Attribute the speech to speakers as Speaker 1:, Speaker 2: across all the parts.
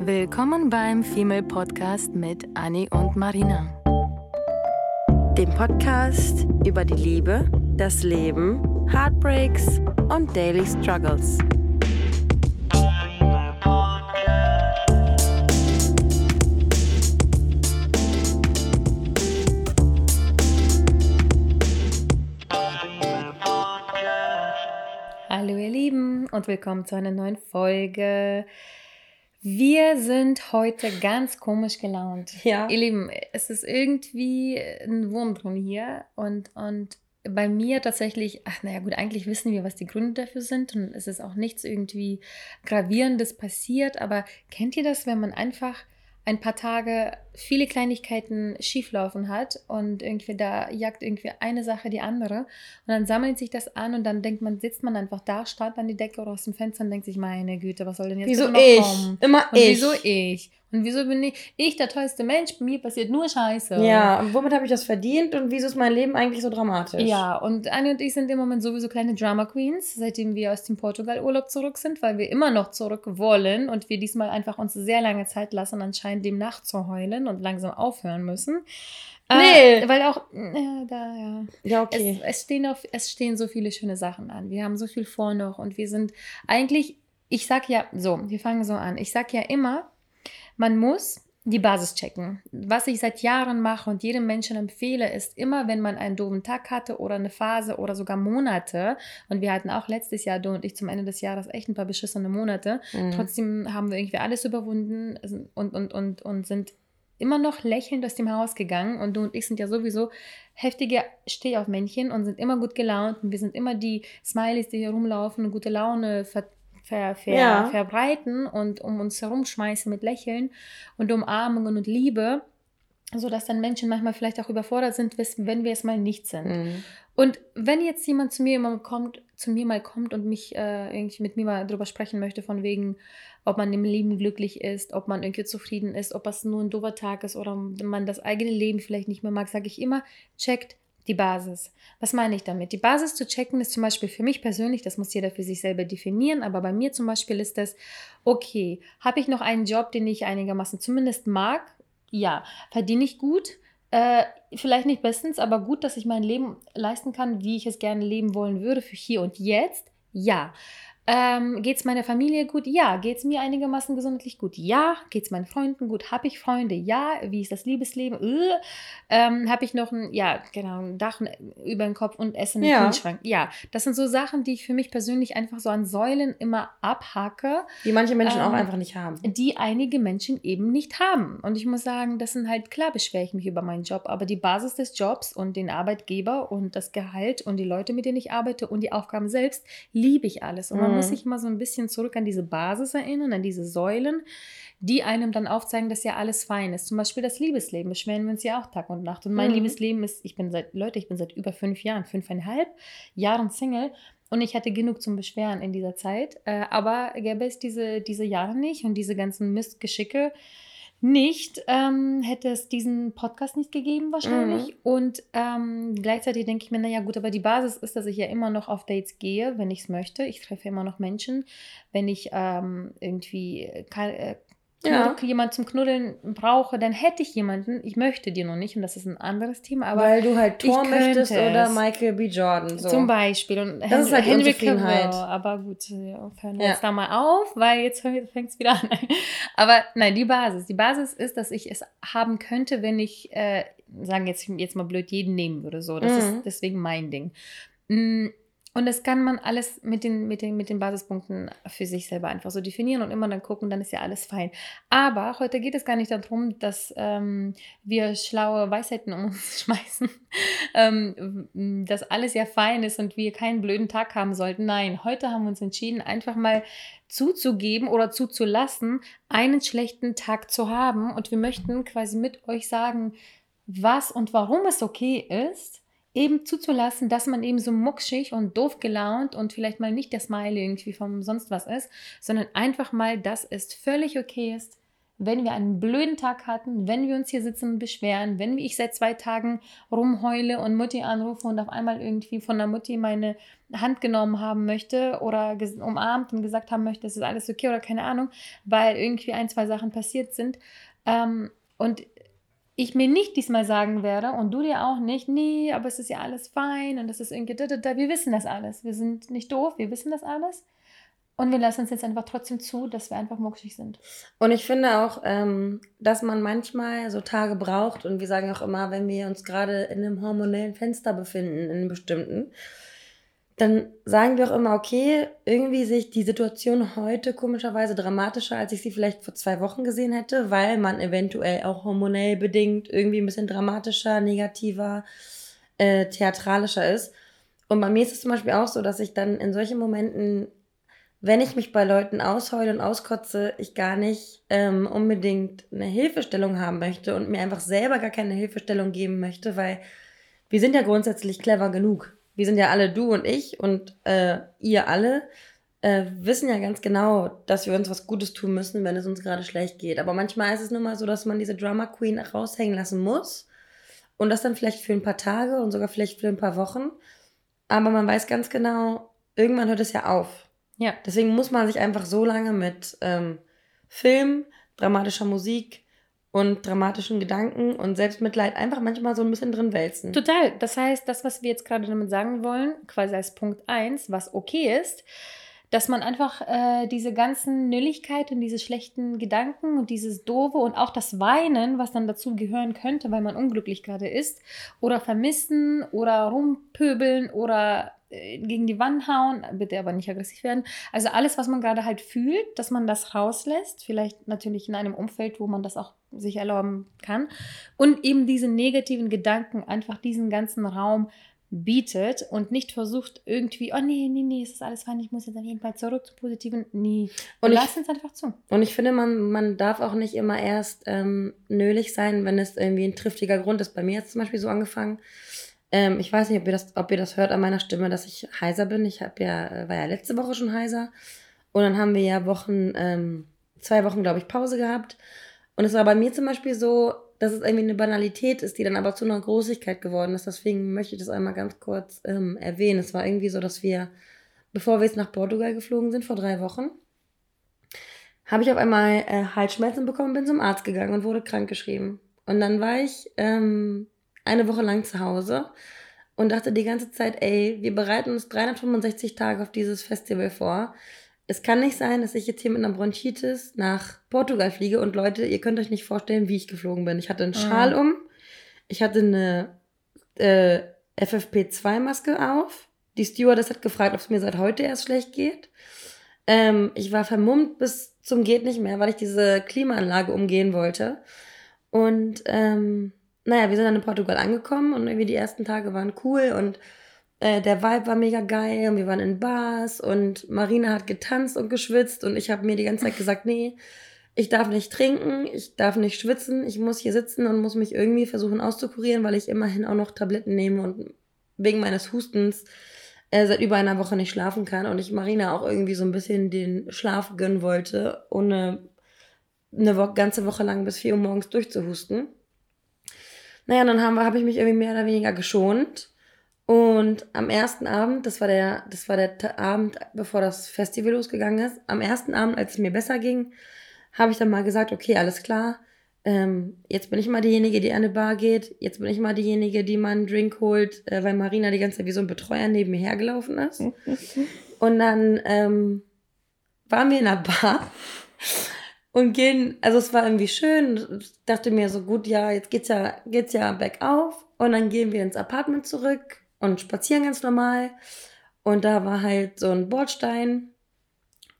Speaker 1: Willkommen beim Female Podcast mit Annie und Marina.
Speaker 2: Dem Podcast über die Liebe, das Leben, Heartbreaks und Daily Struggles.
Speaker 1: Hallo ihr Lieben und willkommen zu einer neuen Folge. Wir sind heute ganz komisch gelaunt.
Speaker 2: Ja.
Speaker 1: Ihr Lieben, es ist irgendwie ein Wurm drin hier und, und bei mir tatsächlich, ach naja gut, eigentlich wissen wir, was die Gründe dafür sind und es ist auch nichts irgendwie Gravierendes passiert, aber kennt ihr das, wenn man einfach ein paar Tage viele Kleinigkeiten schieflaufen hat und irgendwie da jagt irgendwie eine Sache die andere und dann sammelt sich das an und dann denkt man, sitzt man einfach da, starrt an die Decke oder aus dem Fenster und denkt sich, meine Güte, was soll denn jetzt
Speaker 2: Wieso
Speaker 1: noch
Speaker 2: ich?
Speaker 1: kommen?
Speaker 2: Immer
Speaker 1: und
Speaker 2: ich.
Speaker 1: wieso ich? Und wieso bin ich, ich der tollste Mensch, bei mir passiert nur Scheiße.
Speaker 2: Ja, und womit habe ich das verdient und wieso ist mein Leben eigentlich so dramatisch?
Speaker 1: Ja, und Annie und ich sind im Moment sowieso kleine Drama Queens, seitdem wir aus dem Portugal-Urlaub zurück sind, weil wir immer noch zurück wollen und wir diesmal einfach uns sehr lange Zeit lassen, anscheinend dem nachzuheulen und langsam aufhören müssen.
Speaker 2: Nee.
Speaker 1: Äh, weil auch, ja, da, ja.
Speaker 2: Ja, okay.
Speaker 1: Es, es, stehen auf, es stehen so viele schöne Sachen an. Wir haben so viel vor noch und wir sind eigentlich, ich sag ja, so, wir fangen so an. Ich sag ja immer, man muss die Basis checken. Was ich seit Jahren mache und jedem Menschen empfehle, ist immer, wenn man einen doofen Tag hatte oder eine Phase oder sogar Monate, und wir hatten auch letztes Jahr, du und ich, zum Ende des Jahres echt ein paar beschissene Monate,
Speaker 2: Mhm.
Speaker 1: trotzdem haben wir irgendwie alles überwunden und, und, und, und sind immer noch lächelnd aus dem Haus gegangen und du und ich sind ja sowieso heftige Stehaufmännchen und sind immer gut gelaunt und wir sind immer die Smileys, die hier rumlaufen und gute Laune ver ver ver
Speaker 2: Ja.
Speaker 1: verbreiten und um uns herumschmeißen mit Lächeln und Umarmungen und Liebe, sodass dann Menschen manchmal vielleicht auch überfordert sind, wenn wir es mal nicht sind.
Speaker 2: Mhm.
Speaker 1: Und wenn jetzt jemand zu mir immer kommt, zu mir mal kommt und mich äh, irgendwie mit mir mal drüber sprechen möchte, von wegen, ob man im Leben glücklich ist, ob man irgendwie zufrieden ist, ob es nur ein doofer Tag ist oder man das eigene Leben vielleicht nicht mehr mag, sage ich immer, checkt die Basis. Was meine ich damit? Die Basis zu checken ist zum Beispiel für mich persönlich, das muss jeder für sich selber definieren, aber bei mir zum Beispiel ist das, okay, habe ich noch einen Job, den ich einigermaßen zumindest mag? Ja. Verdiene ich gut? Äh, vielleicht nicht bestens, aber gut, dass ich mein Leben leisten kann, wie ich es gerne leben wollen würde für hier und jetzt. Ja. Ähm, geht es meiner Familie gut? Ja. Geht es mir einigermaßen gesundheitlich gut? Ja. Geht es meinen Freunden gut? Habe ich Freunde? Ja. Wie ist das Liebesleben? Äh. Ähm, Habe ich noch ein, ja, genau, ein Dach über den Kopf und Essen im
Speaker 2: Ja.
Speaker 1: Kühlschrank? Ja. Das sind so Sachen, die ich für mich persönlich einfach so an Säulen immer abhacke
Speaker 2: Die manche Menschen auch
Speaker 1: Ähm,
Speaker 2: einfach nicht haben.
Speaker 1: die einige Menschen eben nicht haben. Und ich muss sagen, das sind halt, klar beschwere ich mich über meinen Job, aber die Basis des Jobs und den Arbeitgeber und das Gehalt und die Leute, mit denen ich arbeite und die Aufgaben selbst, liebe ich alles. Und man
Speaker 2: Mhm.
Speaker 1: Muss sich immer so ein bisschen zurück an diese Basis erinnern, an diese Säulen, die einem dann aufzeigen, dass ja alles fein ist. Zum Beispiel das Liebesleben, beschweren wir uns ja auch Tag und Nacht. Und mein
Speaker 2: Mhm.
Speaker 1: Liebesleben ist, ich bin seit, Leute, ich bin seit über fünf Jahren, fünfeinhalb Jahren Single. Und ich hatte genug zum Beschweren in dieser Zeit. Äh, aber gäbe es diese, diese Jahre nicht und diese ganzen Mistgeschicke nicht, ähm, hätte es diesen Podcast nicht gegeben wahrscheinlich. Und ähm, gleichzeitig denke ich mir, naja gut, aber die Basis ist, dass ich ja immer noch auf Dates gehe, wenn ich es möchte. Ich treffe immer noch Menschen. Wenn ich ähm, irgendwie kann, äh,
Speaker 2: Ja.
Speaker 1: Jemand zum Knuddeln brauche, dann hätte ich jemanden. Ich möchte dir noch nicht und das ist ein anderes Thema. Aber
Speaker 2: Weil du halt Thor möchtest oder. Michael B. Jordan. So.
Speaker 1: Zum Beispiel. Und
Speaker 2: Das ist halt
Speaker 1: Henry. Cavill. Aber gut, hören wir
Speaker 2: Ja.
Speaker 1: jetzt da mal auf, weil jetzt fängt es wieder an. Aber nein, die Basis. Die Basis ist, dass ich es haben könnte, wenn ich, äh, sagen jetzt, jetzt mal blöd, jeden nehmen würde. So, das
Speaker 2: Mhm.
Speaker 1: ist deswegen mein Ding. Und das kann man alles mit den, mit, den, mit den Basispunkten für sich selber einfach so definieren und immer dann gucken, dann ist ja alles fein. Aber heute geht es gar nicht darum, dass ähm, wir schlaue Weisheiten um uns schmeißen, ähm, dass alles ja fein ist und wir keinen blöden Tag haben sollten. Nein, heute haben wir uns entschieden, einfach mal zuzugeben oder zuzulassen, einen schlechten Tag zu haben. Und wir möchten quasi mit euch sagen, was und warum es okay ist, eben zuzulassen, dass man eben so muckschig und doof gelaunt und vielleicht mal nicht der Smiley irgendwie vom sonst was ist, sondern einfach mal, dass es völlig okay ist, wenn wir einen blöden Tag hatten, wenn wir uns hier sitzen und beschweren, wenn ich seit zwei Tagen rumheule und Mutti anrufe und auf einmal irgendwie von der Mutti meine Hand genommen haben möchte oder umarmt und gesagt haben möchte, es ist alles okay oder keine Ahnung, weil irgendwie ein, zwei Sachen passiert sind. Ähm, und ich mir nicht diesmal sagen werde und du dir auch nicht, nee, aber es ist ja alles fein und das ist irgendwie, da, da, da. wir wissen das alles. Wir sind nicht doof, wir wissen das alles. Und wir lassen es jetzt einfach trotzdem zu, dass wir einfach muckschig sind.
Speaker 2: Und ich finde auch, ähm, dass man manchmal so Tage braucht und wir sagen auch immer, wenn wir uns gerade in einem hormonellen Fenster befinden, in einem bestimmten, dann sagen wir auch immer, okay, irgendwie sich die Situation heute komischerweise dramatischer, als ich sie vielleicht vor zwei Wochen gesehen hätte, weil man eventuell auch hormonell bedingt irgendwie ein bisschen dramatischer, negativer, äh, theatralischer ist. Und bei mir ist es zum Beispiel auch so, dass ich dann in solchen Momenten wenn ich mich bei Leuten ausheule und auskotze, ich gar nicht ähm, unbedingt eine Hilfestellung haben möchte und mir einfach selber gar keine Hilfestellung geben möchte, weil wir sind ja grundsätzlich clever genug. Wir sind ja alle du und ich und äh, ihr alle äh, wissen ja ganz genau, dass wir uns was Gutes tun müssen, wenn es uns gerade schlecht geht. Aber manchmal ist es nun mal so, dass man diese Drama Queen raushängen lassen muss und das dann vielleicht für ein paar Tage und sogar vielleicht für ein paar Wochen. Aber man weiß ganz genau, irgendwann hört es ja auf. Ja. Deswegen muss man sich einfach so lange mit ähm, Film, dramatischer Musik und dramatischen Gedanken und Selbstmitleid einfach manchmal so ein bisschen drin wälzen.
Speaker 1: Total. Das heißt, das, was wir jetzt gerade damit sagen wollen, quasi als Punkt 1, was okay ist, dass man einfach äh, diese ganzen Nülligkeit und diese schlechten Gedanken und dieses Doofe und auch das Weinen, was dann dazu gehören könnte, weil man unglücklich gerade ist, oder vermissen oder rumpöbeln oder gegen die Wand hauen, bitte aber nicht aggressiv werden. Also alles, was man gerade halt fühlt, dass man das rauslässt, vielleicht natürlich in einem Umfeld, wo man das auch sich erlauben kann und eben diese negativen Gedanken einfach diesen ganzen Raum bietet und nicht versucht irgendwie, oh nee, nee, nee, es ist alles fein, ich muss jetzt auf jeden Fall zurück zu positiven. Nee,
Speaker 2: und lass es einfach zu. Und ich finde, man, man darf auch nicht immer erst ähm, nölig sein, wenn es irgendwie ein triftiger Grund ist. Bei mir hat es zum Beispiel so angefangen, ähm, ich weiß nicht, ob ihr, das, ob ihr das hört an meiner Stimme, dass ich heiser bin. Ich hab ja, äh, war ja letzte Woche schon heiser. Und dann haben wir ja Wochen, ähm, zwei Wochen, glaube ich, Pause gehabt. Und es war bei mir zum Beispiel so, dass es irgendwie eine Banalität ist, die dann aber zu einer Großigkeit geworden ist. Deswegen möchte ich das einmal ganz kurz ähm, erwähnen. Es war irgendwie so, dass wir, bevor wir jetzt nach Portugal geflogen sind, vor drei Wochen, habe ich auf einmal äh, Halsschmerzen bekommen, bin zum Arzt gegangen und wurde krankgeschrieben. Und dann war ich ähm, eine Woche lang zu Hause und dachte die ganze Zeit, ey, wir bereiten uns 365 Tage auf dieses Festival vor. Es kann nicht sein, dass ich jetzt hier mit einer Bronchitis nach Portugal fliege und Leute, ihr könnt euch nicht vorstellen, wie ich geflogen bin. Ich hatte einen Schal um, ich hatte eine äh, FFP2-Maske auf. Die Stewardess hat gefragt, ob es mir seit heute erst schlecht geht. Ähm, ich war vermummt bis zum geht nicht mehr, weil ich diese Klimaanlage umgehen wollte. Und ähm, naja, wir sind dann in Portugal angekommen und irgendwie die ersten Tage waren cool und äh, der Vibe war mega geil und wir waren in Bars und Marina hat getanzt und geschwitzt und ich habe mir die ganze Zeit gesagt, nee, ich darf nicht trinken, ich darf nicht schwitzen, ich muss hier sitzen und muss mich irgendwie versuchen auszukurieren, weil ich immerhin auch noch Tabletten nehme und wegen meines Hustens äh, seit über einer Woche nicht schlafen kann und ich Marina auch irgendwie so ein bisschen den Schlaf gönnen wollte, ohne eine ganze Woche lang bis vier Uhr morgens durchzuhusten. Naja, dann habe hab ich mich irgendwie mehr oder weniger geschont. Und am ersten Abend, das war der, das war der Abend, bevor das Festival losgegangen ist, am ersten Abend, als es mir besser ging, habe ich dann mal gesagt, okay, alles klar, ähm, jetzt bin ich mal diejenige, die an eine Bar geht, jetzt bin ich mal diejenige, die mal einen Drink holt, äh, weil Marina die ganze Zeit wie so ein Betreuer neben mir hergelaufen ist. Und dann ähm, waren wir in einer Bar und gehen, also es war irgendwie schön. Ich dachte mir so, gut, ja, jetzt geht's ja, geht's ja bergauf. Und dann gehen wir ins Apartment zurück und spazieren ganz normal. Und da war halt so ein Bordstein,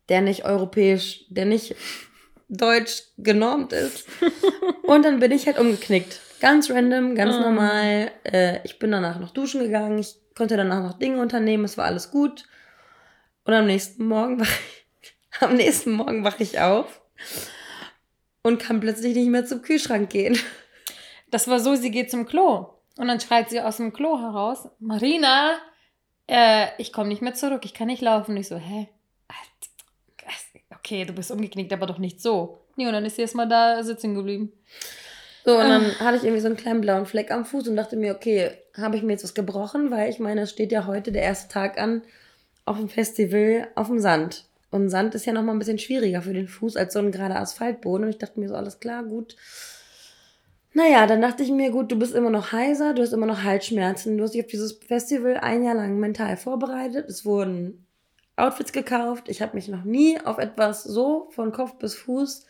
Speaker 2: der nicht europäisch, der nicht deutsch genormt ist. Und dann bin ich halt umgeknickt. Ganz random, ganz oh. normal. Äh, ich bin danach noch duschen gegangen. Ich konnte danach noch Dinge unternehmen. Es war alles gut. Und am nächsten Morgen wach ich, am nächsten Morgen wache ich auf und kann plötzlich nicht mehr zum Kühlschrank gehen.
Speaker 1: Das war so, sie geht zum Klo. Und dann schreit sie aus dem Klo heraus, Marina, äh, ich komme nicht mehr zurück, ich kann nicht laufen. Und ich so, hä? okay, du bist umgeknickt, aber doch nicht so. Nee, und dann ist sie erstmal da sitzen geblieben.
Speaker 2: So, und dann hatte ich irgendwie so einen kleinen blauen Fleck am Fuß und dachte mir, okay, habe ich mir jetzt was gebrochen? Weil ich meine, es steht ja heute der erste Tag an auf dem Festival auf dem Sand. Und Sand ist ja nochmal ein bisschen schwieriger für den Fuß als so ein gerader Asphaltboden. Und ich dachte mir so, alles klar, gut. Naja, dann dachte ich mir, gut, du bist immer noch heiser, du hast immer noch Halsschmerzen. Du hast dich auf dieses Festival ein Jahr lang mental vorbereitet. Es wurden Outfits gekauft. Ich habe mich noch nie auf etwas so von Kopf bis Fuß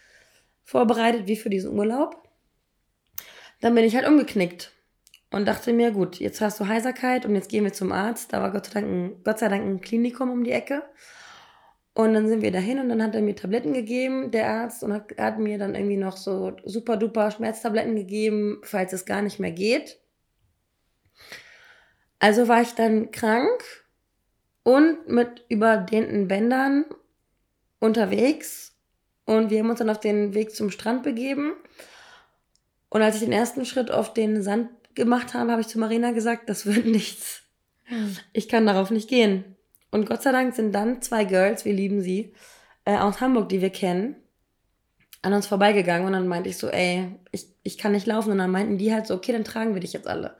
Speaker 2: vorbereitet wie für diesen Urlaub. Dann bin ich halt umgeknickt und dachte mir, gut, jetzt hast du Heiserkeit und jetzt gehen wir zum Arzt. Da war Gott sei Dank ein, Gott sei Dank ein Klinikum um die Ecke. Und dann sind wir dahin und dann hat er mir Tabletten gegeben, der Arzt, und hat, hat mir dann irgendwie noch so super duper Schmerztabletten gegeben, falls es gar nicht mehr geht. Also war ich dann krank und mit überdehnten Bändern unterwegs und wir haben uns dann auf den Weg zum Strand begeben. Und als ich den ersten Schritt auf den Sand gemacht habe, habe ich zu Marina gesagt, das wird nichts. Hm. Ich kann darauf nicht gehen. Und Gott sei Dank sind dann zwei Girls, wir lieben sie, äh, aus Hamburg, die wir kennen, an uns vorbeigegangen. Und dann meinte ich so, ey, ich, ich kann nicht laufen. Und dann meinten die halt so, okay, dann tragen wir dich jetzt alle.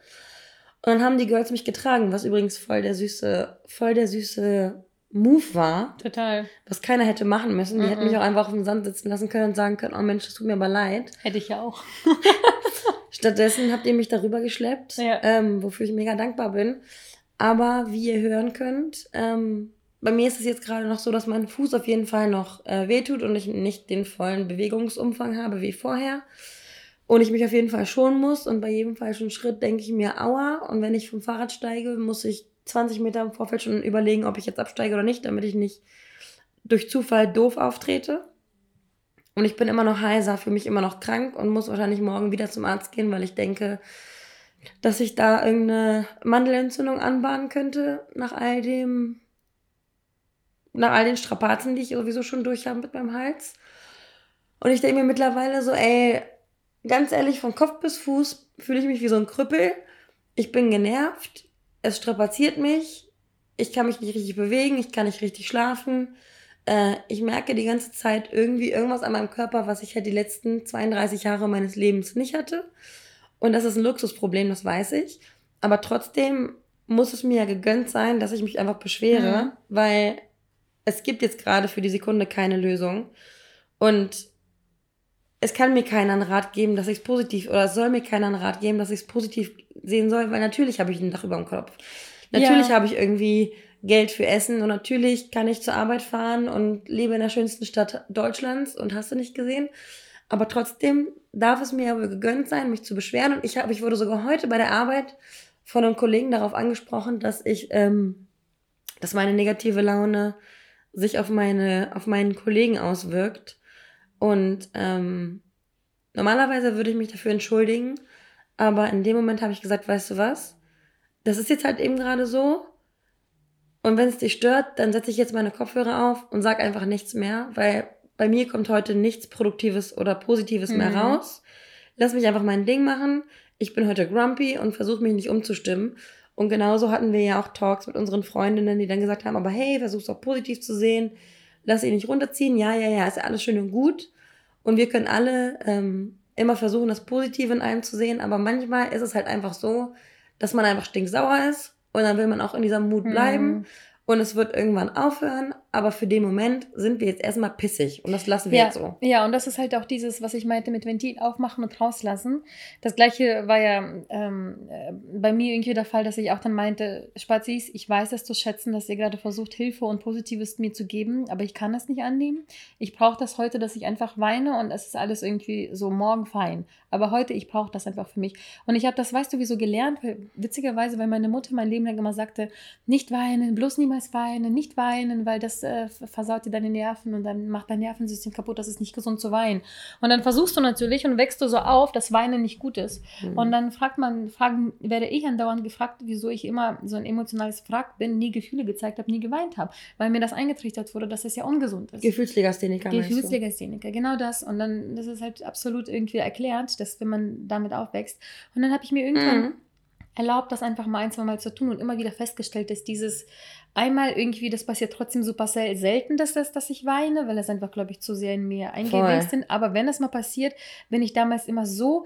Speaker 2: Und dann haben die Girls mich getragen, was übrigens voll der süße, voll der süße Move war. Total. Was keiner hätte machen müssen. Die mm -mm. hätten mich auch einfach auf dem Sand sitzen lassen können und sagen können, oh Mensch, das tut mir aber leid.
Speaker 1: Hätte ich ja auch.
Speaker 2: Stattdessen habt ihr mich darüber geschleppt, ja. ähm, wofür ich mega dankbar bin. Aber wie ihr hören könnt, ähm, bei mir ist es jetzt gerade noch so, dass mein Fuß auf jeden Fall noch äh, wehtut und ich nicht den vollen Bewegungsumfang habe wie vorher. Und ich mich auf jeden Fall schonen muss und bei jedem falschen Schritt denke ich mir, aua. Und wenn ich vom Fahrrad steige, muss ich 20 Meter im Vorfeld schon überlegen, ob ich jetzt absteige oder nicht, damit ich nicht durch Zufall doof auftrete. Und ich bin immer noch heiser, für mich immer noch krank und muss wahrscheinlich morgen wieder zum Arzt gehen, weil ich denke, dass ich da irgendeine Mandelentzündung anbahnen könnte nach all dem, nach all den Strapazen, die ich sowieso schon durch habe mit meinem Hals. Und ich denke mir mittlerweile so, ey, ganz ehrlich, von Kopf bis Fuß fühle ich mich wie so ein Krüppel. Ich bin genervt, es strapaziert mich, ich kann mich nicht richtig bewegen, ich kann nicht richtig schlafen. Äh, ich merke die ganze Zeit irgendwie irgendwas an meinem Körper, was ich halt die letzten 32 Jahre meines Lebens nicht hatte. Und das ist ein Luxusproblem, das weiß ich. Aber trotzdem muss es mir ja gegönnt sein, dass ich mich einfach beschwere, mhm. weil es gibt jetzt gerade für die Sekunde keine Lösung. Und es kann mir keiner einen Rat geben, dass ich es positiv, oder es soll mir keiner einen Rat geben, dass ich es positiv sehen soll, weil natürlich habe ich ein Dach über dem Kopf. Natürlich ja. habe ich irgendwie Geld für Essen und natürlich kann ich zur Arbeit fahren und lebe in der schönsten Stadt Deutschlands und hast du nicht gesehen. Aber trotzdem darf es mir aber gegönnt sein, mich zu beschweren. Und ich habe, ich wurde sogar heute bei der Arbeit von einem Kollegen darauf angesprochen, dass ich, ähm, dass meine negative Laune sich auf meine, auf meinen Kollegen auswirkt. Und ähm, normalerweise würde ich mich dafür entschuldigen, aber in dem Moment habe ich gesagt, weißt du was? Das ist jetzt halt eben gerade so. Und wenn es dich stört, dann setze ich jetzt meine Kopfhörer auf und sag einfach nichts mehr, weil bei mir kommt heute nichts Produktives oder Positives mhm. mehr raus. Lass mich einfach mein Ding machen. Ich bin heute grumpy und versuche mich nicht umzustimmen. Und genauso hatten wir ja auch Talks mit unseren Freundinnen, die dann gesagt haben, aber hey, versuch's auch positiv zu sehen. Lass ihn nicht runterziehen. Ja, ja, ja, ist ja alles schön und gut. Und wir können alle ähm, immer versuchen, das Positive in einem zu sehen. Aber manchmal ist es halt einfach so, dass man einfach stinksauer ist. Und dann will man auch in dieser Mut bleiben. Mhm und es wird irgendwann aufhören, aber für den Moment sind wir jetzt erstmal pissig und das lassen wir
Speaker 1: ja,
Speaker 2: jetzt so.
Speaker 1: Ja, und das ist halt auch dieses, was ich meinte mit Ventil aufmachen und rauslassen. Das gleiche war ja ähm, äh, bei mir irgendwie der Fall, dass ich auch dann meinte, Spazis, ich weiß es zu schätzen, dass ihr gerade versucht, Hilfe und Positives mir zu geben, aber ich kann das nicht annehmen. Ich brauche das heute, dass ich einfach weine und es ist alles irgendwie so morgen fein. Aber heute, ich brauche das einfach für mich. Und ich habe das, weißt du, wieso gelernt? Witzigerweise, weil meine Mutter mein Leben lang immer sagte, nicht weinen, bloß niemals niemals weinen, nicht weinen, weil das äh, versaut dir deine Nerven und dann macht dein Nervensystem kaputt, das ist nicht gesund zu weinen. Und dann versuchst du natürlich und wächst du so auf, dass Weinen nicht gut ist. Mhm. Und dann fragt man, fragen, werde ich andauernd gefragt, wieso ich immer so ein emotionales Wrack bin, nie Gefühle gezeigt habe, nie geweint habe, weil mir das eingetrichtert wurde, dass es ja ungesund ist. Gefühlslegastheniker. Gefühlslegastheniker, genau das. Und dann, das ist halt absolut irgendwie erklärt, dass wenn man damit aufwächst. Und dann habe ich mir irgendwann mhm erlaubt, das einfach mal ein, zwei Mal zu tun und immer wieder festgestellt, dass dieses einmal irgendwie, das passiert trotzdem super selten, dass, das, dass ich weine, weil das einfach, glaube ich, zu sehr in mir eingewächst sind. Aber wenn das mal passiert, bin ich damals immer so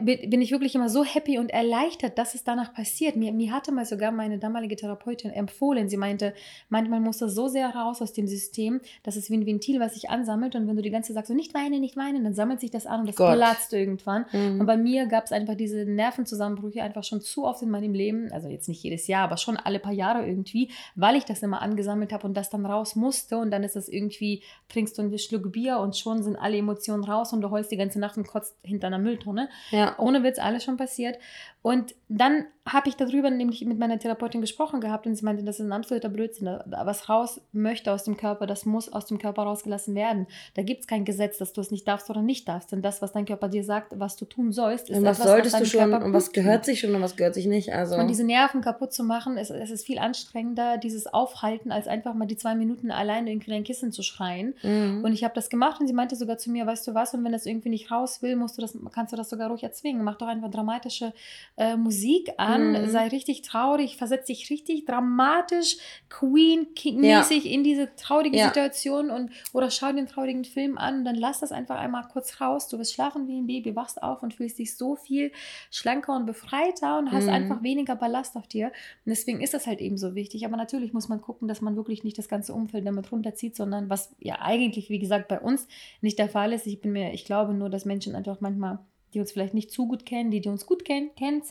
Speaker 1: bin ich wirklich immer so happy und erleichtert, dass es danach passiert. Mir, mir hatte mal sogar meine damalige Therapeutin empfohlen, sie meinte, manchmal muss das so sehr raus aus dem System, dass es wie ein Ventil, was sich ansammelt und wenn du die ganze Zeit sagst, so nicht weinen, nicht weinen, dann sammelt sich das an und das Gott. platzt irgendwann. Mhm. Und bei mir gab es einfach diese Nervenzusammenbrüche einfach schon zu oft in meinem Leben, also jetzt nicht jedes Jahr, aber schon alle paar Jahre irgendwie, weil ich das immer angesammelt habe und das dann raus musste und dann ist das irgendwie, trinkst du einen Schluck Bier und schon sind alle Emotionen raus und du heulst die ganze Nacht und kotzt hinter einer Mülltonne. Ja. Ohne Witz, alles schon passiert. Und dann habe ich darüber nämlich mit meiner Therapeutin gesprochen gehabt und sie meinte, das ist ein absoluter Blödsinn. Was raus möchte aus dem Körper, das muss aus dem Körper rausgelassen werden. Da gibt es kein Gesetz, dass du es nicht darfst oder nicht darfst. Denn das, was dein Körper dir sagt, was du tun sollst, ist
Speaker 2: und was etwas, solltest was du schon Körper und was gehört sich schon und was gehört sich nicht. Also.
Speaker 1: Und diese Nerven kaputt zu machen, es, es ist viel anstrengender, dieses Aufhalten, als einfach mal die zwei Minuten alleine irgendwie dein Kissen zu schreien. Mhm. Und ich habe das gemacht und sie meinte sogar zu mir, weißt du was, und wenn das irgendwie nicht raus will, musst du das, kannst du das sogar ruhig erzwingen. Mach doch einfach dramatische äh, Musik an, mhm. sei richtig traurig, versetz dich richtig dramatisch, Queen-mäßig ja. in diese traurige ja. Situation und oder schau den traurigen Film an und dann lass das einfach einmal kurz raus. Du wirst schlafen wie ein Baby, wachst auf und fühlst dich so viel schlanker und befreiter und hast mhm. einfach weniger Ballast auf dir. Und deswegen ist das halt eben so wichtig. Aber natürlich muss man gucken, dass man wirklich nicht das ganze Umfeld damit runterzieht, sondern was ja eigentlich, wie gesagt, bei uns nicht der Fall ist. Ich bin mir, ich glaube nur, dass Menschen einfach manchmal die uns vielleicht nicht zu gut kennen, die, die uns gut kennen, kennt,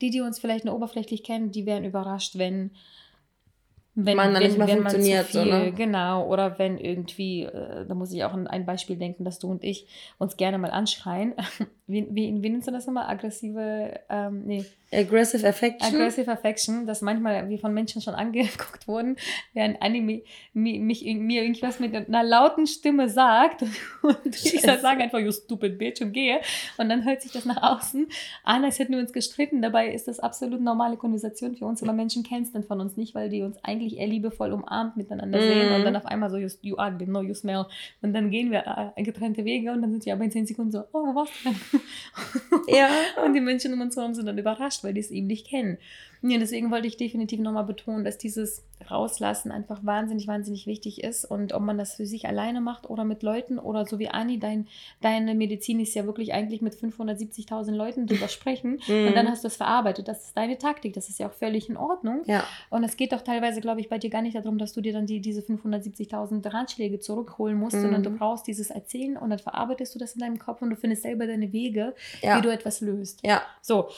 Speaker 1: die, die uns vielleicht nur oberflächlich kennen, die werden überrascht, wenn wenn man wenn, nicht wenn funktioniert. Viel, so, ne? Genau, oder wenn irgendwie, äh, da muss ich auch an ein Beispiel denken, dass du und ich uns gerne mal anschreien. wie, wie, wie nennst du das nochmal? Aggressive, ähm, nee.
Speaker 2: Aggressive Affection.
Speaker 1: Aggressive Affection, dass manchmal wir von Menschen schon angeguckt wurden, während Anime mich, mich, mir irgendwas mit einer lauten Stimme sagt und ich sage einfach, you stupid bitch und gehe und dann hört sich das nach außen an, als hätten wir uns gestritten. Dabei ist das absolut normale Konversation für uns, aber Menschen kennen es dann von uns nicht, weil die uns eigentlich eher liebevoll umarmt miteinander mm. sehen und dann auf einmal so, you, you ugly, no, you smell und dann gehen wir äh, getrennte Wege und dann sind wir aber in 10 Sekunden so, oh, was denn? Ja. und die Menschen um uns herum sind dann überrascht, weil die es eben nicht kennen. Ja, deswegen wollte ich definitiv nochmal betonen, dass dieses Rauslassen einfach wahnsinnig, wahnsinnig wichtig ist. Und ob man das für sich alleine macht oder mit Leuten oder so wie Anni, dein, deine Medizin ist ja wirklich eigentlich mit 570.000 Leuten drüber sprechen. Mhm. Und dann hast du es verarbeitet. Das ist deine Taktik. Das ist ja auch völlig in Ordnung. Ja. Und es geht doch teilweise, glaube ich, bei dir gar nicht darum, dass du dir dann die, diese 570.000 Ratschläge zurückholen musst, mhm. sondern du brauchst dieses Erzählen und dann verarbeitest du das in deinem Kopf und du findest selber deine Wege, ja. wie du etwas löst. Ja. So.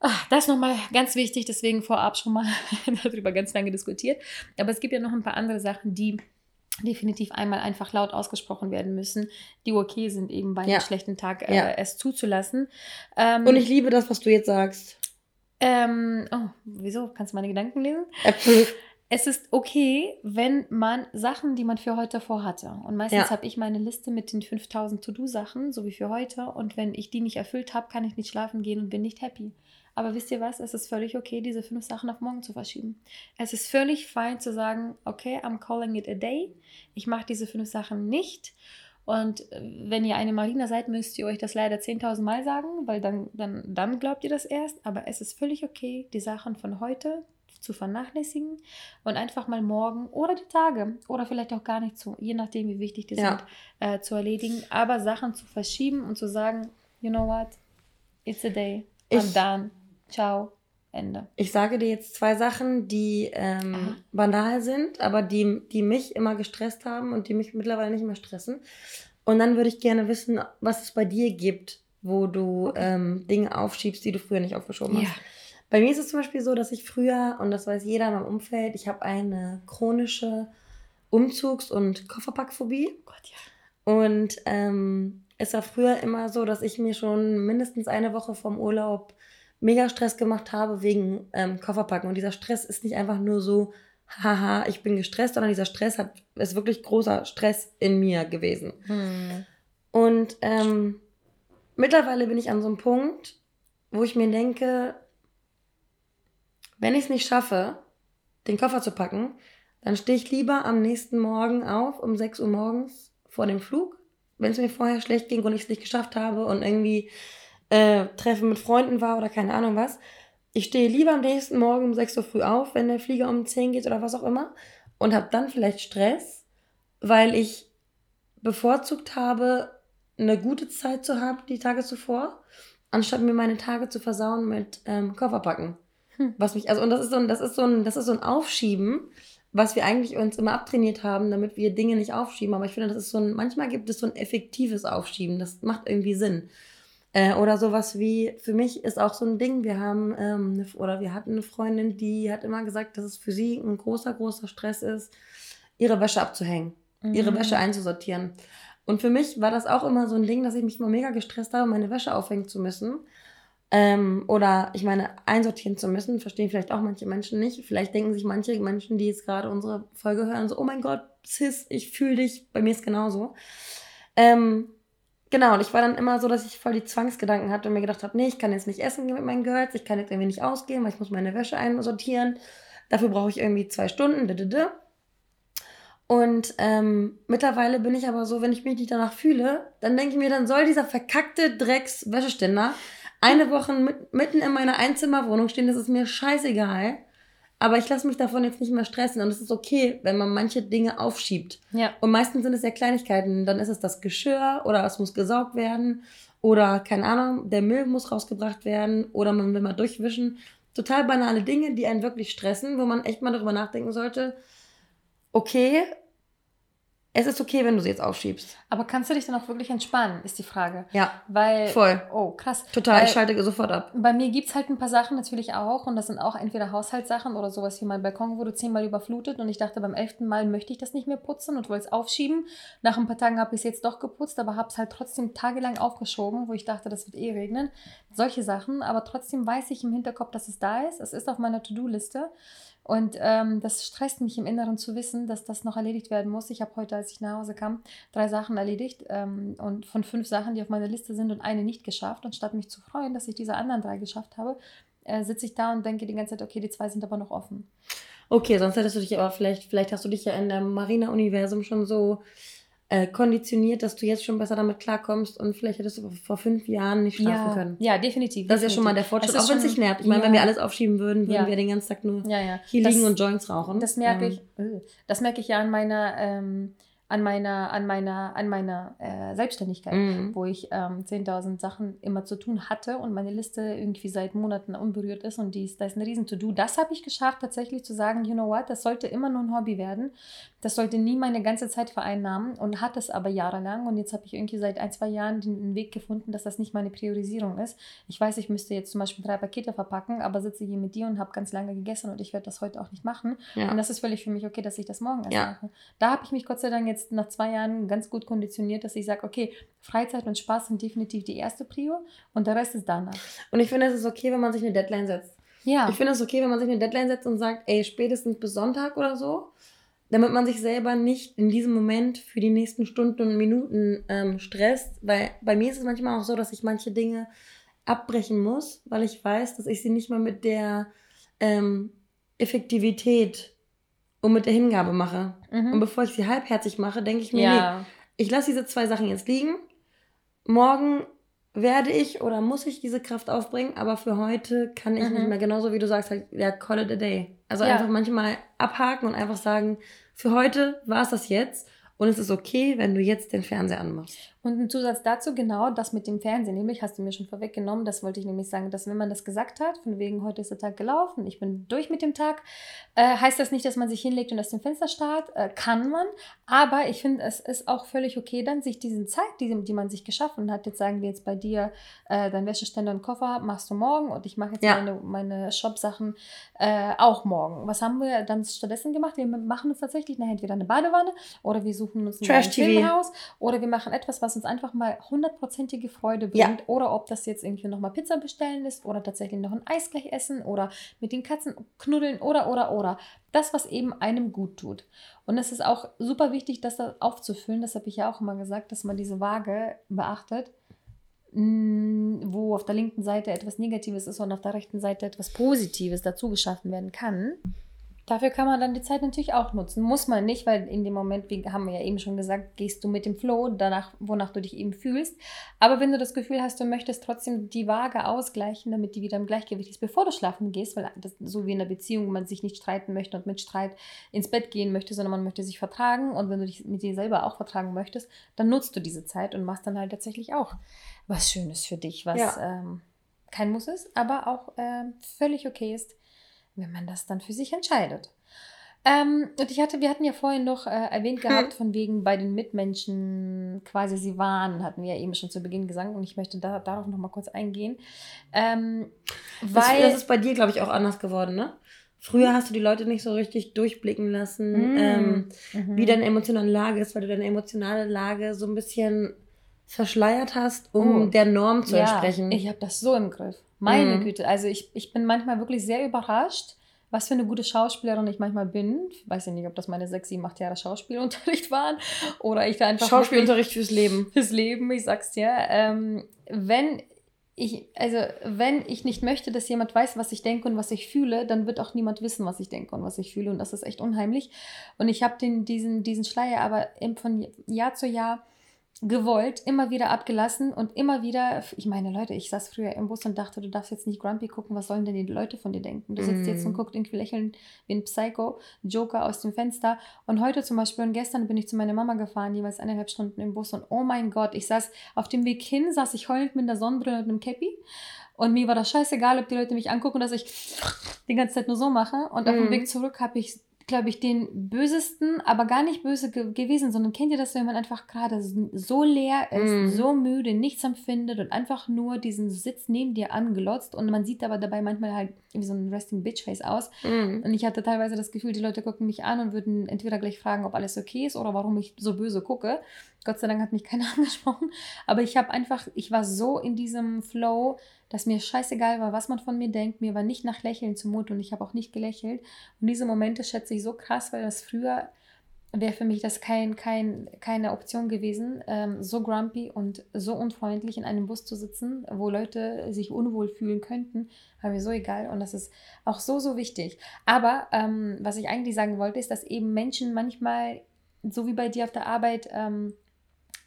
Speaker 1: Ach, das ist nochmal ganz wichtig, deswegen vorab schon mal darüber ganz lange diskutiert. Aber es gibt ja noch ein paar andere Sachen, die definitiv einmal einfach laut ausgesprochen werden müssen, die okay sind, eben bei einem ja. schlechten Tag äh, ja. es zuzulassen.
Speaker 2: Ähm, Und ich liebe das, was du jetzt sagst.
Speaker 1: Ähm, oh, wieso? Kannst du meine Gedanken lesen? es ist okay, wenn man Sachen, die man für heute vorhatte. Und meistens ja. habe ich meine Liste mit den 5000 To-Do-Sachen, so wie für heute. Und wenn ich die nicht erfüllt habe, kann ich nicht schlafen gehen und bin nicht happy. Aber wisst ihr was? Es ist völlig okay, diese fünf Sachen auf morgen zu verschieben. Es ist völlig fein zu sagen, okay, I'm calling it a day. Ich mache diese fünf Sachen nicht. Und äh, wenn ihr eine Marina seid, müsst ihr euch das leider 10.000 Mal sagen, weil dann, dann, dann glaubt ihr das erst. Aber es ist völlig okay, die Sachen von heute zu vernachlässigen und einfach mal morgen oder die Tage oder vielleicht auch gar nicht zu, je nachdem, wie wichtig die ja. sind, äh, zu erledigen. Aber Sachen zu verschieben und zu sagen, you know what, it's a day, I'm ich, done. Ciao. Ende.
Speaker 2: Ich sage dir jetzt zwei Sachen, die ähm, banal sind, aber die, die mich immer gestresst haben und die mich mittlerweile nicht mehr stressen. Und dann würde ich gerne wissen, was es bei dir gibt, wo du okay. ähm, Dinge aufschiebst, die du früher nicht aufgeschoben hast. Ja. Bei mir ist es zum Beispiel so, dass ich früher, und das weiß jeder in meinem Umfeld, ich habe eine chronische Umzugs- und Kofferpackphobie. Oh Gott, ja. Und ähm, es war früher immer so, dass ich mir schon mindestens eine Woche vom Urlaub mega Stress gemacht habe wegen ähm, Kofferpacken. Und dieser Stress ist nicht einfach nur so, haha, ich bin gestresst, sondern dieser Stress hat, ist wirklich großer Stress in mir gewesen. Hm. Und ähm, mittlerweile bin ich an so einem Punkt, wo ich mir denke, wenn ich es nicht schaffe, den Koffer zu packen, dann stehe ich lieber am nächsten Morgen auf, um 6 Uhr morgens vor dem Flug, wenn es mir vorher schlecht ging und ich es nicht geschafft habe und irgendwie äh, Treffen mit Freunden war oder keine Ahnung was. ich stehe lieber am nächsten Morgen um 6 Uhr früh auf, wenn der Flieger um 10 geht oder was auch immer, und habe dann vielleicht Stress, weil ich bevorzugt habe, eine gute Zeit zu haben die Tage zuvor, anstatt mir meine Tage zu versauen mit ähm, Kofferpacken. Hm. Was mich, also, und das ist so ein, das ist so ein, das ist so ein Aufschieben, was wir eigentlich uns immer abtrainiert haben, damit wir Dinge nicht aufschieben. Aber ich finde, das ist so ein, manchmal gibt es so ein effektives Aufschieben. Das macht irgendwie Sinn. Äh, oder sowas wie, für mich ist auch so ein Ding, wir haben, ähm, oder wir hatten eine Freundin, die hat immer gesagt, dass es für sie ein großer, großer Stress ist, ihre Wäsche abzuhängen, mhm. ihre Wäsche einzusortieren. Und für mich war das auch immer so ein Ding, dass ich mich immer mega gestresst habe, meine Wäsche aufhängen zu müssen. Ähm, oder ich meine, einsortieren zu müssen, verstehen vielleicht auch manche Menschen nicht. Vielleicht denken sich manche Menschen, die jetzt gerade unsere Folge hören, so, oh mein Gott, Sis, ich fühle dich, bei mir ist genauso. Ähm, genau, und ich war dann immer so, dass ich voll die Zwangsgedanken hatte und mir gedacht habe, nee, ich kann jetzt nicht essen mit meinen Girls, ich kann jetzt irgendwie nicht ausgehen, weil ich muss meine Wäsche einsortieren. Dafür brauche ich irgendwie zwei Stunden. Und ähm, mittlerweile bin ich aber so, wenn ich mich nicht danach fühle, dann denke ich mir, dann soll dieser verkackte Drecks-Wäscheständer eine Woche mit, mitten in meiner Einzimmerwohnung stehen, das ist mir scheißegal. Aber ich lasse mich davon jetzt nicht mehr stressen. Und es ist okay, wenn man manche Dinge aufschiebt. Ja. Und meistens sind es ja Kleinigkeiten. Dann ist es das Geschirr oder es muss gesaugt werden. Oder, keine Ahnung, der Müll muss rausgebracht werden. Oder man will mal durchwischen. Total banale Dinge, die einen wirklich stressen, wo man echt mal darüber nachdenken sollte. Okay, es ist okay, wenn du sie jetzt aufschiebst.
Speaker 1: Aber kannst du dich dann auch wirklich entspannen, ist die Frage.
Speaker 2: Ja.
Speaker 1: Weil.
Speaker 2: Voll.
Speaker 1: Oh, krass.
Speaker 2: Total, Weil, ich schalte sofort ab.
Speaker 1: Bei mir gibt es halt ein paar Sachen natürlich auch und das sind auch entweder Haushaltssachen oder sowas wie mein Balkon wurde zehnmal überflutet und ich dachte, beim elften Mal möchte ich das nicht mehr putzen und wollte es aufschieben. Nach ein paar Tagen habe ich es jetzt doch geputzt, aber habe es halt trotzdem tagelang aufgeschoben, wo ich dachte, das wird eh regnen. Solche Sachen, aber trotzdem weiß ich im Hinterkopf, dass es da ist. Es ist auf meiner To-Do-Liste. Und ähm, das stresst mich im Inneren zu wissen, dass das noch erledigt werden muss. Ich habe heute, als ich nach Hause kam, drei Sachen erledigt ähm, und von fünf Sachen, die auf meiner Liste sind und eine nicht geschafft. Und statt mich zu freuen, dass ich diese anderen drei geschafft habe, äh, sitze ich da und denke die ganze Zeit, okay, die zwei sind aber noch offen.
Speaker 2: Okay, sonst hättest du dich aber vielleicht, vielleicht hast du dich ja in der Marina-Universum schon so äh, konditioniert, dass du jetzt schon besser damit klarkommst und vielleicht hättest du vor fünf Jahren nicht schlafen
Speaker 1: ja,
Speaker 2: können.
Speaker 1: Ja, definitiv.
Speaker 2: Das ist ja schon mal der Fortschritt, auch wenn es sich nervt. Ich meine, wenn wir alles aufschieben würden, würden wir den ganzen Tag nur hier das, liegen und Joints rauchen.
Speaker 1: Das merke ähm. ich, äh, das merke ich ja an meiner ähm, an meiner, an meiner, an meiner äh, Selbstständigkeit, mhm. wo ich ähm, 10.000 Sachen immer zu tun hatte und meine Liste irgendwie seit Monaten unberührt ist und dies, da ist ein riesen To-Do. Das habe ich geschafft, tatsächlich zu sagen, you know what, das sollte immer nur ein Hobby werden. Das sollte nie meine ganze Zeit vereinnahmen und hat es aber jahrelang und jetzt habe ich irgendwie seit ein, zwei Jahren den Weg gefunden, dass das nicht meine Priorisierung ist. Ich weiß, ich müsste jetzt zum Beispiel drei Pakete verpacken, aber sitze hier mit dir und habe ganz lange gegessen und ich werde das heute auch nicht machen. Ja. Und das ist völlig für mich okay, dass ich das morgen erst ja. mache. Da habe ich mich Gott sei Dank jetzt jetzt nach zwei Jahren ganz gut konditioniert, dass ich sage, okay, Freizeit und Spaß sind definitiv die erste Prio und der Rest ist danach.
Speaker 2: Und ich finde, es ist okay, wenn man sich eine Deadline setzt. Ja. Ich finde es okay, wenn man sich eine Deadline setzt und sagt, ey, spätestens bis Sonntag oder so, damit man sich selber nicht in diesem Moment für die nächsten Stunden und Minuten ähm, stresst. Weil bei mir ist es manchmal auch so, dass ich manche Dinge abbrechen muss, weil ich weiß, dass ich sie nicht mal mit der ähm, Effektivität und mit der Hingabe mache. Mhm. Und bevor ich sie halbherzig mache, denke ich mir, ja. nee, ich lasse diese zwei Sachen jetzt liegen. Morgen werde ich oder muss ich diese Kraft aufbringen, aber für heute kann ich mhm. nicht mehr. Genauso wie du sagst, halt, ja, call it a day. Also ja. einfach manchmal abhaken und einfach sagen, für heute war es das jetzt und es ist okay, wenn du jetzt den Fernseher anmachst.
Speaker 1: Und ein Zusatz dazu, genau das mit dem Fernsehen, nämlich hast du mir schon vorweggenommen, das wollte ich nämlich sagen, dass wenn man das gesagt hat, von wegen heute ist der Tag gelaufen, ich bin durch mit dem Tag, äh, heißt das nicht, dass man sich hinlegt und aus dem Fenster starrt, äh, kann man, aber ich finde, es ist auch völlig okay, dann sich diesen Zeit, die, die man sich geschaffen hat, jetzt sagen wir jetzt bei dir, äh, dein Wäscheständer und Koffer machst du morgen und ich mache jetzt ja. meine, meine Shop-Sachen äh, auch morgen. Was haben wir dann stattdessen gemacht? Wir machen uns tatsächlich na, entweder eine Badewanne oder wir suchen uns ein Filmhaus oder wir machen etwas, was was uns einfach mal hundertprozentige Freude bringt. Ja. Oder ob das jetzt irgendwie nochmal Pizza bestellen ist oder tatsächlich noch ein Eis gleich essen oder mit den Katzen knuddeln oder, oder, oder. Das, was eben einem gut tut. Und es ist auch super wichtig, das da aufzufüllen. Das habe ich ja auch immer gesagt, dass man diese Waage beachtet mm, wo auf der linken Seite etwas Negatives ist und auf der rechten Seite etwas Positives dazu geschaffen werden kann Dafür kann man dann die Zeit natürlich auch nutzen. Muss man nicht, weil in dem Moment, wie haben wir ja eben schon gesagt, gehst du mit dem Flow, danach, wonach du dich eben fühlst. Aber wenn du das Gefühl hast, du möchtest trotzdem die Waage ausgleichen, damit die wieder im Gleichgewicht ist, bevor du schlafen gehst, weil das, so wie in einer Beziehung man sich nicht streiten möchte und mit Streit ins Bett gehen möchte, sondern man möchte sich vertragen. Und wenn du dich mit dir selber auch vertragen möchtest, dann nutzt du diese Zeit und machst dann halt tatsächlich auch was Schönes für dich, was ja. ähm, kein Muss ist, aber auch ähm, völlig okay ist wenn man das dann für sich entscheidet. Ähm, und ich hatte, wir hatten ja vorhin noch äh, erwähnt gehabt, von wegen bei den Mitmenschen quasi sie waren, hatten wir ja eben schon zu Beginn gesagt und ich möchte da, darauf noch mal kurz eingehen. Ähm,
Speaker 2: weil, das, das ist bei dir, glaube ich, auch anders geworden, ne? Früher hast du die Leute nicht so richtig durchblicken lassen, mm. ähm, mhm. wie deine emotionale Lage ist, weil du deine emotionale Lage so ein bisschen verschleiert hast, um oh. der Norm zu
Speaker 1: ja, entsprechen. Ich habe das so im Griff. Meine mhm. Güte. Also ich, ich bin manchmal wirklich sehr überrascht, was für eine gute Schauspielerin ich manchmal bin. Ich weiß ja nicht, ob das meine sechs, sieben, acht Jahre Schauspielunterricht waren oder ich da einfach.
Speaker 2: Schauspielunterricht fürs Leben.
Speaker 1: Fürs Leben, ich sag's dir. Ähm, wenn ich, also wenn ich nicht möchte, dass jemand weiß, was ich denke und was ich fühle, dann wird auch niemand wissen, was ich denke und was ich fühle. Und das ist echt unheimlich. Und ich habe diesen, diesen Schleier aber von Jahr zu Jahr gewollt, immer wieder abgelassen und immer wieder, ich meine, Leute, ich saß früher im Bus und dachte, du darfst jetzt nicht grumpy gucken, was sollen denn die Leute von dir denken? Du sitzt mm. jetzt und mhm. guckst irgendwie lächeln wie ein Psycho, Joker aus dem Fenster. Und heute zum Beispiel und gestern bin ich zu meiner Mama gefahren, jeweils eineinhalb Stunden im Bus und oh mein Gott, ich saß auf dem Weg hin, saß ich heulend mit einer Sonnenbrille und einem Cappy. Und mir war das scheißegal, ob die Leute mich angucken, dass ich die ganze Zeit nur so mache. Und auf dem mhm. Weg zurück habe ich glaube ich, den bösesten, aber gar nicht böse ge gewesen, sondern kennt ihr das, wenn man einfach gerade so leer ist, mm. so müde, nichts empfindet und einfach nur diesen Sitz neben dir angelotzt und man sieht aber dabei manchmal halt wie so ein Resting Bitch Face aus. Mm. Und ich hatte teilweise das Gefühl, die Leute gucken mich an und würden entweder gleich fragen, ob alles okay ist oder warum ich so böse gucke. Gott sei Dank hat mich keiner angesprochen, aber ich habe einfach, ich war so in diesem Flow, dass mir scheißegal war, was man von mir denkt. Mir war nicht nach Lächeln zumute und ich habe auch nicht gelächelt. Und diese Momente schätze ich so krass, weil das früher wäre für mich das kein, kein, keine Option gewesen, ähm, so grumpy und so unfreundlich in einem Bus zu sitzen, wo Leute sich unwohl fühlen könnten, war mir so egal und das ist auch so, so wichtig. Aber ähm, was ich eigentlich sagen wollte, ist, dass eben Menschen manchmal, so wie bei dir auf der Arbeit, ähm,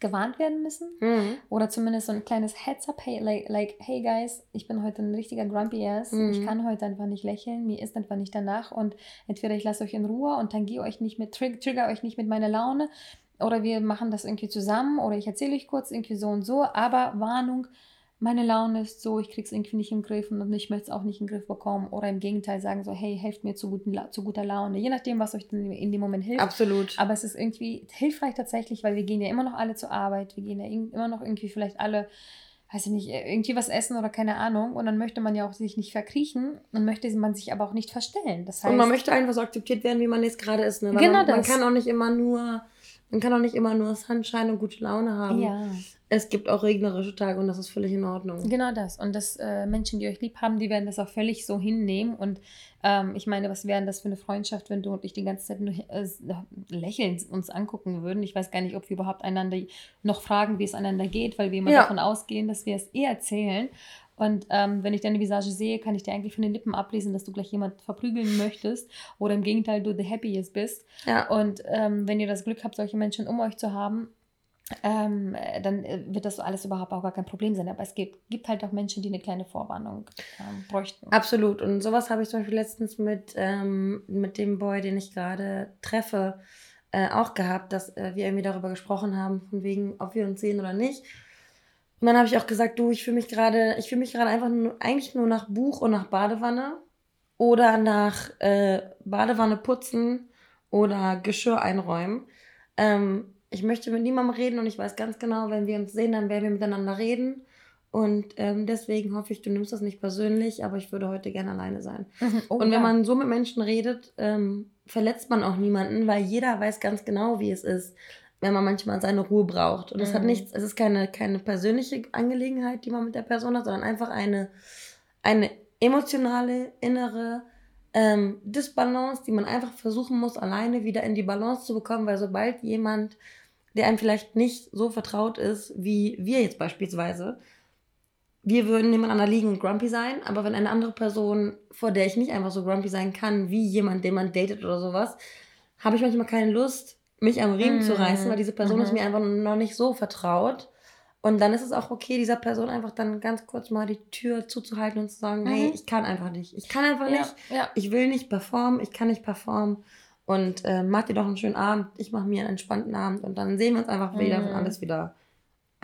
Speaker 1: gewarnt werden müssen. Mhm. Oder zumindest so ein kleines Heads-up, hey, like, like, hey guys, ich bin heute ein richtiger Grumpy Ass. Mhm. Ich kann heute einfach nicht lächeln, mir ist einfach nicht danach. Und entweder ich lasse euch in Ruhe und tangiere euch nicht mit, trig trigger euch nicht mit meiner Laune. Oder wir machen das irgendwie zusammen oder ich erzähle euch kurz irgendwie so und so. Aber Warnung, meine Laune ist so, ich kriege es irgendwie nicht im Griff und ich möchte es auch nicht im Griff bekommen. Oder im Gegenteil sagen so, hey, helft mir zu, guten, zu guter Laune. Je nachdem, was euch in dem Moment hilft. Absolut. Aber es ist irgendwie hilfreich tatsächlich, weil wir gehen ja immer noch alle zur Arbeit. Wir gehen ja immer noch irgendwie vielleicht alle weiß ich nicht, irgendwie was essen oder keine Ahnung. Und dann möchte man ja auch sich nicht verkriechen und möchte man sich aber auch nicht verstellen.
Speaker 2: Das heißt, und man möchte einfach so akzeptiert werden, wie man jetzt gerade ist. Ne? Genau man, das. Man kann auch nicht immer nur, man kann auch nicht immer nur Sunshine und gute Laune haben. Ja es gibt auch regnerische Tage und das ist völlig in Ordnung.
Speaker 1: Genau das. Und dass äh, Menschen, die euch lieb haben, die werden das auch völlig so hinnehmen. Und ähm, ich meine, was wäre das für eine Freundschaft, wenn du und ich die ganze Zeit nur äh, lächelnd uns angucken würden? Ich weiß gar nicht, ob wir überhaupt einander noch fragen, wie es einander geht, weil wir immer ja. davon ausgehen, dass wir es eh erzählen. Und ähm, wenn ich deine Visage sehe, kann ich dir eigentlich von den Lippen ablesen, dass du gleich jemand verprügeln möchtest oder im Gegenteil, du the happiest bist. Ja. Und ähm, wenn ihr das Glück habt, solche Menschen um euch zu haben, ähm, dann äh, wird das alles überhaupt auch gar kein Problem sein. Aber es gibt, gibt halt auch Menschen, die eine kleine Vorwarnung ähm, bräuchten.
Speaker 2: Absolut. Und sowas habe ich zum Beispiel letztens mit, ähm, mit dem Boy, den ich gerade treffe, äh, auch gehabt, dass äh, wir irgendwie darüber gesprochen haben, von wegen, ob wir uns sehen oder nicht. Und dann habe ich auch gesagt, du, ich fühle mich gerade, ich fühle mich gerade einfach nur, eigentlich nur nach Buch und nach Badewanne oder nach äh, Badewanne putzen oder Geschirr einräumen. Ähm, ich möchte mit niemandem reden und ich weiß ganz genau, wenn wir uns sehen, dann werden wir miteinander reden. Und ähm, deswegen hoffe ich, du nimmst das nicht persönlich, aber ich würde heute gerne alleine sein. Mhm. Oh, und wenn ja. man so mit Menschen redet, ähm, verletzt man auch niemanden, weil jeder weiß ganz genau, wie es ist, wenn man manchmal seine Ruhe braucht. Und es mhm. hat nichts, es ist keine, keine persönliche Angelegenheit, die man mit der Person hat, sondern einfach eine, eine emotionale, innere ähm, Disbalance, die man einfach versuchen muss, alleine wieder in die Balance zu bekommen, weil sobald jemand der einem vielleicht nicht so vertraut ist, wie wir jetzt beispielsweise, wir würden nebeneinander liegen und grumpy sein, aber wenn eine andere Person, vor der ich nicht einfach so grumpy sein kann, wie jemand, den man datet oder sowas, habe ich manchmal keine Lust, mich am Riemen zu reißen, weil diese Person ist mhm. mir einfach noch nicht so vertraut. Und dann ist es auch okay, dieser Person einfach dann ganz kurz mal die Tür zuzuhalten und zu sagen, mhm. hey, ich kann einfach nicht. Ich kann einfach ja, nicht. Ja. Ich will nicht performen, ich kann nicht performen. Und äh, mach dir doch einen schönen Abend. Ich mache mir einen entspannten Abend. Und dann sehen wir uns einfach wieder mhm. und alles wieder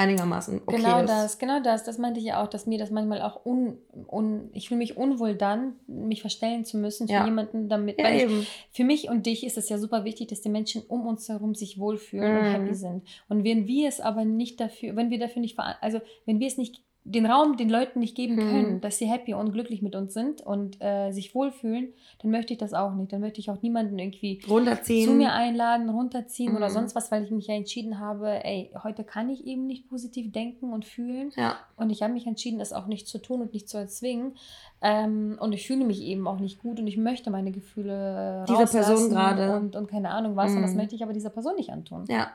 Speaker 2: einigermaßen
Speaker 1: okay genau ist. das, genau das, das meinte ich ja auch, dass mir das manchmal auch un, un ich fühle mich unwohl dann, mich verstellen zu müssen für ja. jemanden damit, ja, weil ich, für mich und dich ist es ja super wichtig, dass die Menschen um uns herum sich wohlfühlen mm. und happy mhm. sind. Und wenn wir es aber nicht dafür, wenn wir dafür nicht, also wenn wir es nicht den Raum den Leuten nicht geben können, mhm. dass sie happy und glücklich mit uns sind und äh, sich wohlfühlen, dann möchte ich das auch nicht. Dann möchte ich auch niemanden irgendwie runterziehen. zu mir einladen, runterziehen mhm. oder sonst was, weil ich mich ja entschieden habe, ey, heute kann ich eben nicht positiv denken und fühlen. Ja. Und ich habe mich entschieden, das auch nicht zu tun und nicht zu erzwingen. Ähm, und ich fühle mich eben auch nicht gut und ich möchte meine Gefühle dieser Person gerade und, und keine Ahnung was. Mhm. Und das mhm. möchte ich aber dieser Person nicht antun. Ja.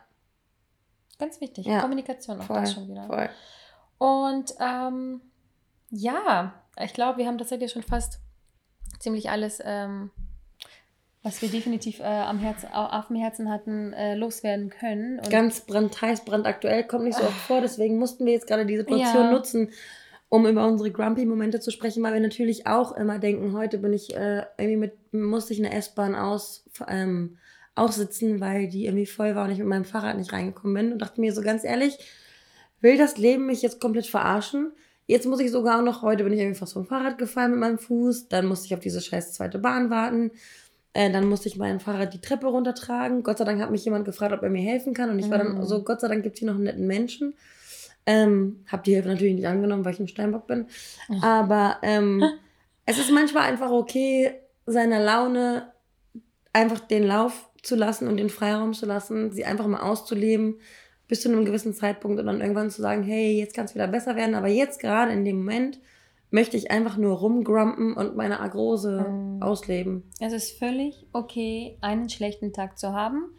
Speaker 1: Ganz wichtig. Ja. Kommunikation auch Voll. das schon wieder. Voll. Und ähm, ja, ich glaube, wir haben tatsächlich schon fast ziemlich alles, ähm, was wir definitiv äh, am Herz, auf dem Herzen hatten, äh, loswerden können.
Speaker 2: Und Ganz brandheiß, brandaktuell, kommt nicht so oft vor. Deswegen mussten wir jetzt gerade diese Situation ja. nutzen, um über unsere Grumpy-Momente zu sprechen, weil wir natürlich auch immer denken, heute bin ich äh, irgendwie mit, musste ich eine S-Bahn aus, ähm, aussitzen, weil die irgendwie voll war und ich mit meinem Fahrrad nicht reingekommen bin und dachte mir so ganz ehrlich, will das Leben mich jetzt komplett verarschen? Jetzt muss ich sogar noch, heute bin ich irgendwie fast vom Fahrrad gefallen mit meinem Fuß, dann musste ich auf diese scheiß zweite Bahn warten, äh, dann musste ich mein Fahrrad die Treppe runtertragen. Gott sei Dank hat mich jemand gefragt, ob er mir helfen kann und ich war dann mhm. so, Gott sei Dank gibt es hier noch einen netten Menschen. Ähm, hab die Hilfe natürlich nicht angenommen, weil ich ein Steinbock bin. Aber ähm, es ist manchmal einfach okay, seiner Laune einfach den Lauf zu lassen und den Freiraum zu lassen, sie einfach mal auszuleben bis zu einem gewissen Zeitpunkt und dann irgendwann zu sagen, hey, jetzt kann es wieder besser werden, aber jetzt gerade in dem Moment möchte ich einfach nur rumgrumpen und meine Agrose mhm. ausleben.
Speaker 1: Es ist völlig okay, einen schlechten Tag zu haben.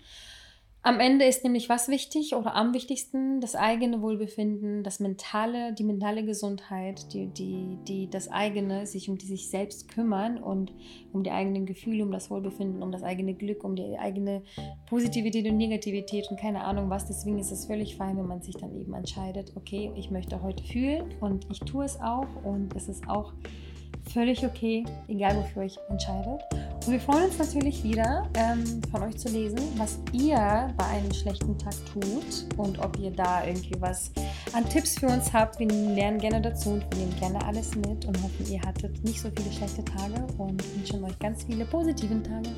Speaker 1: Am Ende ist nämlich was wichtig oder am wichtigsten das eigene Wohlbefinden, das mentale, die mentale Gesundheit, die, die, die, das eigene, sich um die sich selbst kümmern und um die eigenen Gefühle, um das Wohlbefinden, um das eigene Glück, um die eigene Positivität und Negativität und keine Ahnung was. Deswegen ist es völlig fein, wenn man sich dann eben entscheidet, okay, ich möchte heute fühlen und ich tue es auch und es ist auch völlig okay, egal wofür ihr euch entscheidet. Und wir freuen uns natürlich wieder, ähm, von euch zu lesen, was ihr bei einem schlechten Tag tut und ob ihr da irgendwie was an Tipps für uns habt. Wir lernen gerne dazu und wir nehmen gerne alles mit und hoffen, ihr hattet nicht so viele schlechte Tage und wünschen euch ganz viele positive Tage.